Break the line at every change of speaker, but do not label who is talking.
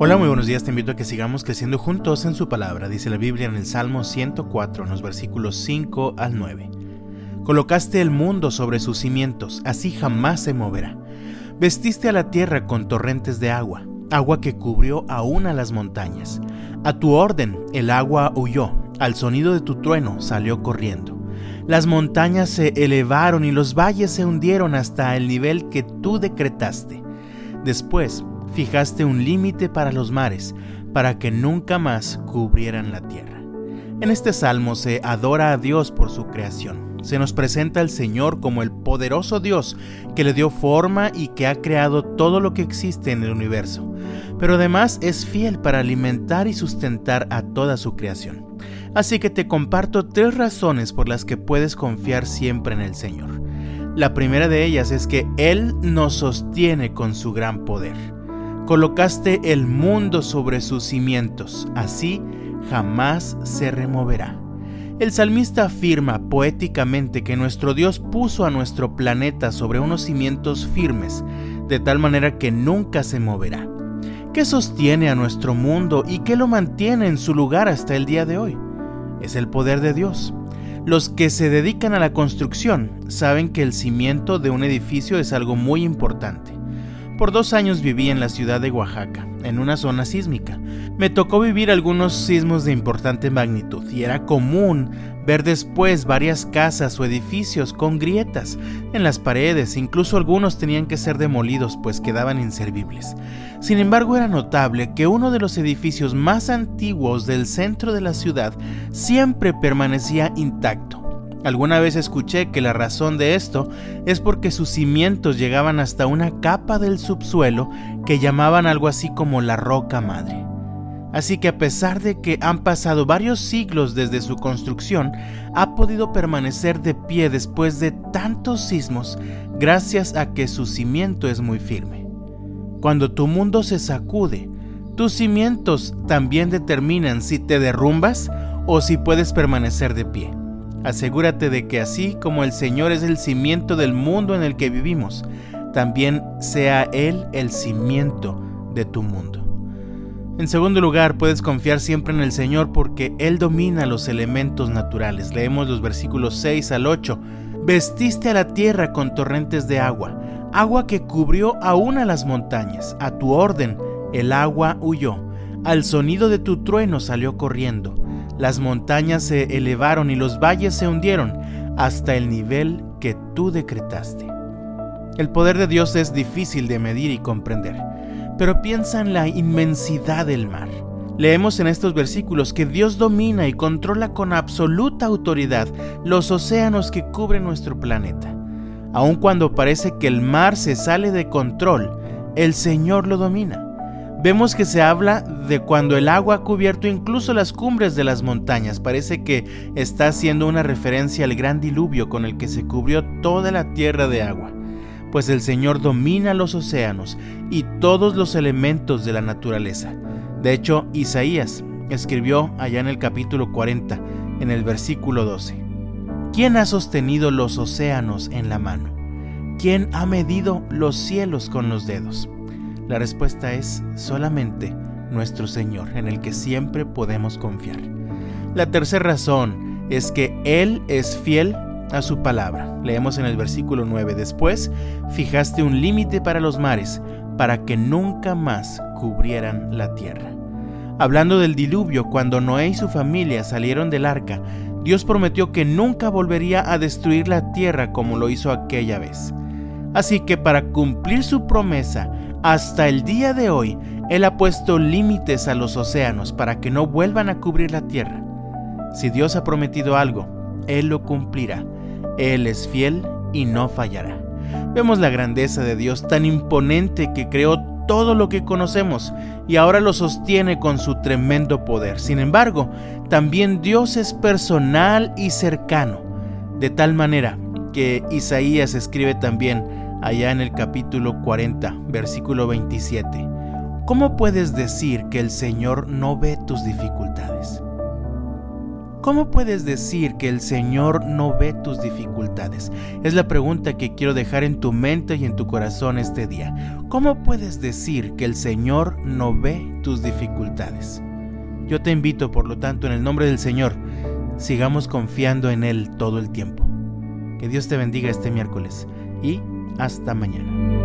Hola, muy buenos días. Te invito a que sigamos creciendo juntos en su palabra. Dice la Biblia en el Salmo 104, en los versículos 5 al 9. Colocaste el mundo sobre sus cimientos, así jamás se moverá. Vestiste a la tierra con torrentes de agua, agua que cubrió aún a las montañas. A tu orden el agua huyó, al sonido de tu trueno salió corriendo. Las montañas se elevaron y los valles se hundieron hasta el nivel que tú decretaste. Después fijaste un límite para los mares, para que nunca más cubrieran la tierra. En este salmo se adora a Dios por su creación. Se nos presenta al Señor como el poderoso Dios que le dio forma y que ha creado todo lo que existe en el universo, pero además es fiel para alimentar y sustentar a toda su creación. Así que te comparto tres razones por las que puedes confiar siempre en el Señor. La primera de ellas es que Él nos sostiene con su gran poder. Colocaste el mundo sobre sus cimientos, así jamás se removerá. El salmista afirma poéticamente que nuestro Dios puso a nuestro planeta sobre unos cimientos firmes, de tal manera que nunca se moverá. ¿Qué sostiene a nuestro mundo y qué lo mantiene en su lugar hasta el día de hoy? Es el poder de Dios. Los que se dedican a la construcción saben que el cimiento de un edificio es algo muy importante. Por dos años viví en la ciudad de Oaxaca, en una zona sísmica. Me tocó vivir algunos sismos de importante magnitud y era común ver después varias casas o edificios con grietas en las paredes, incluso algunos tenían que ser demolidos pues quedaban inservibles. Sin embargo, era notable que uno de los edificios más antiguos del centro de la ciudad siempre permanecía intacto Alguna vez escuché que la razón de esto es porque sus cimientos llegaban hasta una capa del subsuelo que llamaban algo así como la roca madre. Así que a pesar de que han pasado varios siglos desde su construcción, ha podido permanecer de pie después de tantos sismos gracias a que su cimiento es muy firme. Cuando tu mundo se sacude, tus cimientos también determinan si te derrumbas o si puedes permanecer de pie. Asegúrate de que así como el Señor es el cimiento del mundo en el que vivimos, también sea Él el cimiento de tu mundo. En segundo lugar, puedes confiar siempre en el Señor porque Él domina los elementos naturales. Leemos los versículos 6 al 8. Vestiste a la tierra con torrentes de agua, agua que cubrió aún a las montañas. A tu orden el agua huyó, al sonido de tu trueno salió corriendo. Las montañas se elevaron y los valles se hundieron hasta el nivel que tú decretaste. El poder de Dios es difícil de medir y comprender, pero piensa en la inmensidad del mar. Leemos en estos versículos que Dios domina y controla con absoluta autoridad los océanos que cubren nuestro planeta. Aun cuando parece que el mar se sale de control, el Señor lo domina. Vemos que se habla de cuando el agua ha cubierto incluso las cumbres de las montañas. Parece que está haciendo una referencia al gran diluvio con el que se cubrió toda la tierra de agua. Pues el Señor domina los océanos y todos los elementos de la naturaleza. De hecho, Isaías escribió allá en el capítulo 40, en el versículo 12. ¿Quién ha sostenido los océanos en la mano? ¿Quién ha medido los cielos con los dedos? La respuesta es solamente nuestro Señor, en el que siempre podemos confiar. La tercera razón es que Él es fiel a su palabra. Leemos en el versículo 9, después fijaste un límite para los mares, para que nunca más cubrieran la tierra. Hablando del diluvio, cuando Noé y su familia salieron del arca, Dios prometió que nunca volvería a destruir la tierra como lo hizo aquella vez. Así que para cumplir su promesa, hasta el día de hoy, Él ha puesto límites a los océanos para que no vuelvan a cubrir la tierra. Si Dios ha prometido algo, Él lo cumplirá. Él es fiel y no fallará. Vemos la grandeza de Dios tan imponente que creó todo lo que conocemos y ahora lo sostiene con su tremendo poder. Sin embargo, también Dios es personal y cercano, de tal manera que Isaías escribe también allá en el capítulo 40, versículo 27. ¿Cómo puedes decir que el Señor no ve tus dificultades? ¿Cómo puedes decir que el Señor no ve tus dificultades? Es la pregunta que quiero dejar en tu mente y en tu corazón este día. ¿Cómo puedes decir que el Señor no ve tus dificultades? Yo te invito, por lo tanto, en el nombre del Señor, sigamos confiando en Él todo el tiempo. Que Dios te bendiga este miércoles y hasta mañana.